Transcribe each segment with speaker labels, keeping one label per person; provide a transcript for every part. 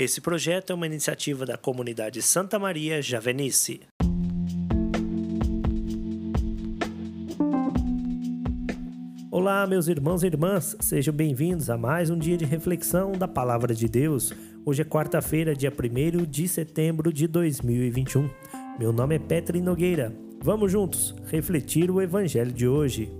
Speaker 1: Esse projeto é uma iniciativa da comunidade Santa Maria Javenice. Olá, meus irmãos e irmãs, sejam bem-vindos a mais um dia de reflexão da Palavra de Deus. Hoje é quarta-feira, dia 1 de setembro de 2021. Meu nome é Petri Nogueira. Vamos juntos refletir o Evangelho de hoje.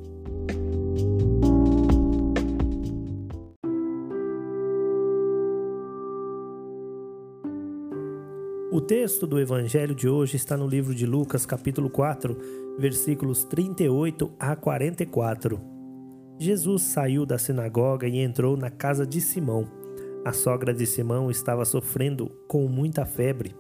Speaker 1: O texto do Evangelho de hoje está no livro de Lucas, capítulo 4, versículos 38 a 44. Jesus saiu da sinagoga e entrou na casa de Simão. A sogra de Simão estava sofrendo com muita febre.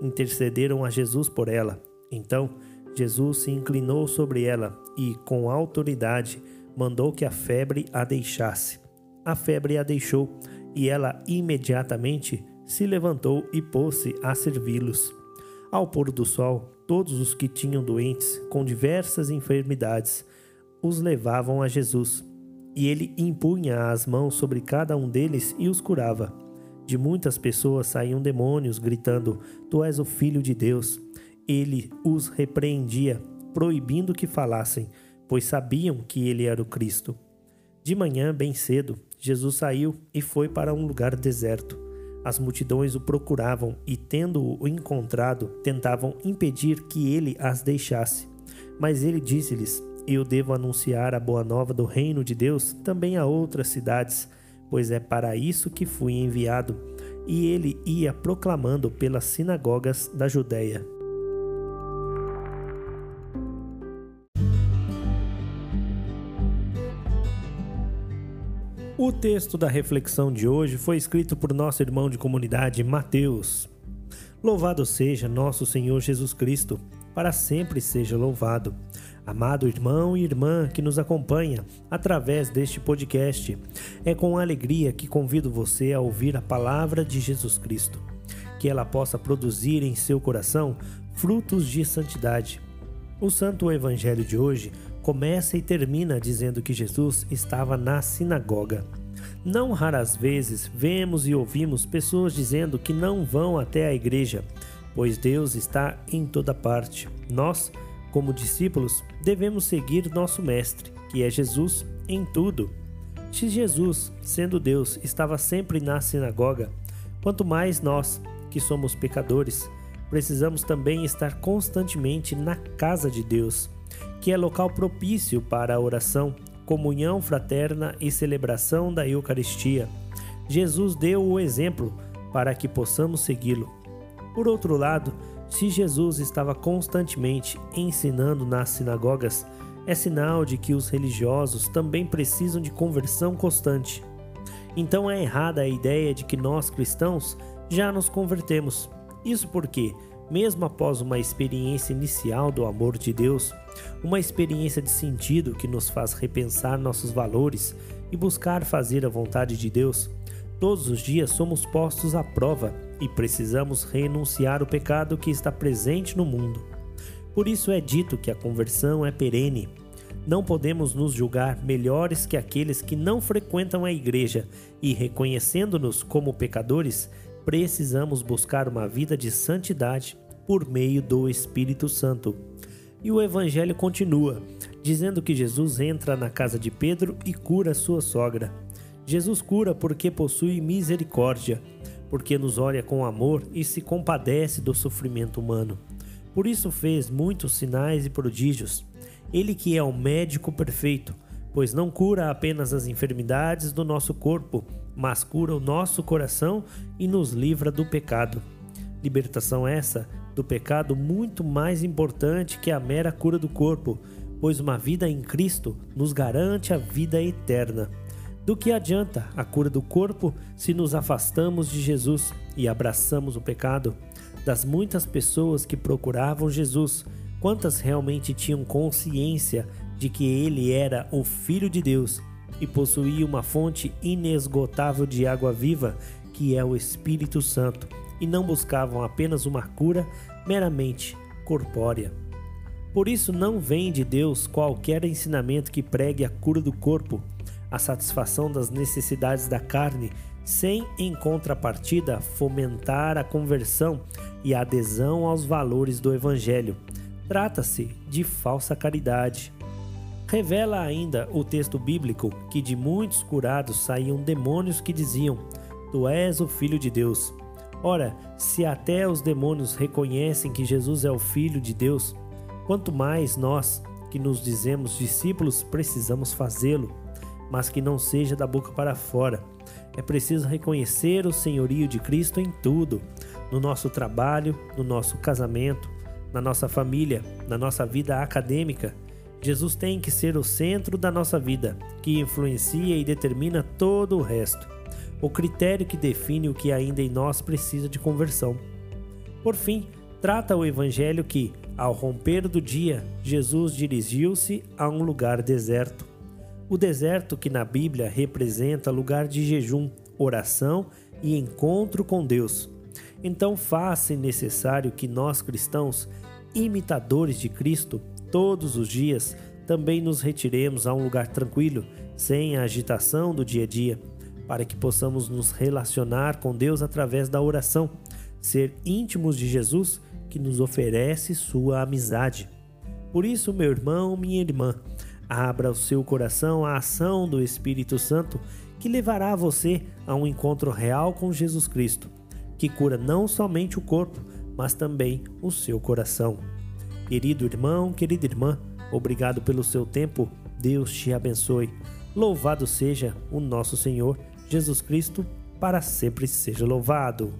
Speaker 1: Intercederam a Jesus por ela. Então, Jesus se inclinou sobre ela e, com autoridade, mandou que a febre a deixasse. A febre a deixou e ela imediatamente se levantou e pôs-se a servi-los. Ao pôr do sol, todos os que tinham doentes com diversas enfermidades os levavam a Jesus, e ele impunha as mãos sobre cada um deles e os curava. De muitas pessoas saíam demônios, gritando: Tu és o Filho de Deus. Ele os repreendia, proibindo que falassem, pois sabiam que ele era o Cristo. De manhã, bem cedo, Jesus saiu e foi para um lugar deserto. As multidões o procuravam e, tendo-o encontrado, tentavam impedir que ele as deixasse. Mas ele disse-lhes: Eu devo anunciar a boa nova do reino de Deus também a outras cidades, pois é para isso que fui enviado. E ele ia proclamando pelas sinagogas da Judéia. O texto da reflexão de hoje foi escrito por nosso irmão de comunidade Mateus. Louvado seja nosso Senhor Jesus Cristo, para sempre seja louvado. Amado irmão e irmã que nos acompanha através deste podcast, é com alegria que convido você a ouvir a palavra de Jesus Cristo, que ela possa produzir em seu coração frutos de santidade. O Santo Evangelho de hoje começa e termina dizendo que Jesus estava na sinagoga. Não raras vezes vemos e ouvimos pessoas dizendo que não vão até a igreja, pois Deus está em toda parte. Nós, como discípulos, devemos seguir nosso Mestre, que é Jesus, em tudo. Se Jesus, sendo Deus, estava sempre na sinagoga, quanto mais nós, que somos pecadores, precisamos também estar constantemente na casa de Deus que é local propício para a oração, comunhão fraterna e celebração da Eucaristia. Jesus deu o exemplo para que possamos segui-lo. Por outro lado, se Jesus estava constantemente ensinando nas sinagogas, é sinal de que os religiosos também precisam de conversão constante. Então é errada a ideia de que nós cristãos já nos convertemos. Isso porque mesmo após uma experiência inicial do amor de Deus, uma experiência de sentido que nos faz repensar nossos valores e buscar fazer a vontade de Deus, todos os dias somos postos à prova e precisamos renunciar o pecado que está presente no mundo. Por isso é dito que a conversão é perene. Não podemos nos julgar melhores que aqueles que não frequentam a igreja e, reconhecendo-nos como pecadores, precisamos buscar uma vida de santidade por meio do Espírito Santo. E o evangelho continua, dizendo que Jesus entra na casa de Pedro e cura sua sogra. Jesus cura porque possui misericórdia, porque nos olha com amor e se compadece do sofrimento humano. Por isso fez muitos sinais e prodígios. Ele que é o médico perfeito, pois não cura apenas as enfermidades do nosso corpo, mas cura o nosso coração e nos livra do pecado. Libertação essa do pecado muito mais importante que a mera cura do corpo, pois uma vida em Cristo nos garante a vida eterna. Do que adianta a cura do corpo se nos afastamos de Jesus e abraçamos o pecado? Das muitas pessoas que procuravam Jesus, quantas realmente tinham consciência de que ele era o Filho de Deus e possuía uma fonte inesgotável de água viva, que é o Espírito Santo, e não buscavam apenas uma cura meramente corpórea. Por isso, não vem de Deus qualquer ensinamento que pregue a cura do corpo, a satisfação das necessidades da carne, sem, em contrapartida, fomentar a conversão e a adesão aos valores do Evangelho. Trata-se de falsa caridade. Revela ainda o texto bíblico que de muitos curados saíam demônios que diziam: Tu és o Filho de Deus. Ora, se até os demônios reconhecem que Jesus é o Filho de Deus, quanto mais nós, que nos dizemos discípulos, precisamos fazê-lo, mas que não seja da boca para fora. É preciso reconhecer o senhorio de Cristo em tudo, no nosso trabalho, no nosso casamento, na nossa família, na nossa vida acadêmica. Jesus tem que ser o centro da nossa vida, que influencia e determina todo o resto, o critério que define o que ainda em nós precisa de conversão. Por fim, trata o Evangelho que, ao romper do dia, Jesus dirigiu-se a um lugar deserto. O deserto, que na Bíblia representa lugar de jejum, oração e encontro com Deus. Então, faz-se necessário que nós cristãos, imitadores de Cristo, todos os dias, também nos retiremos a um lugar tranquilo, sem a agitação do dia a dia, para que possamos nos relacionar com Deus através da oração, ser íntimos de Jesus que nos oferece sua amizade. Por isso, meu irmão, minha irmã, Abra o seu coração à ação do Espírito Santo que levará você a um encontro real com Jesus Cristo, que cura não somente o corpo, mas também o seu coração. Querido irmão, querida irmã, obrigado pelo seu tempo. Deus te abençoe. Louvado seja o nosso Senhor Jesus Cristo, para sempre seja louvado.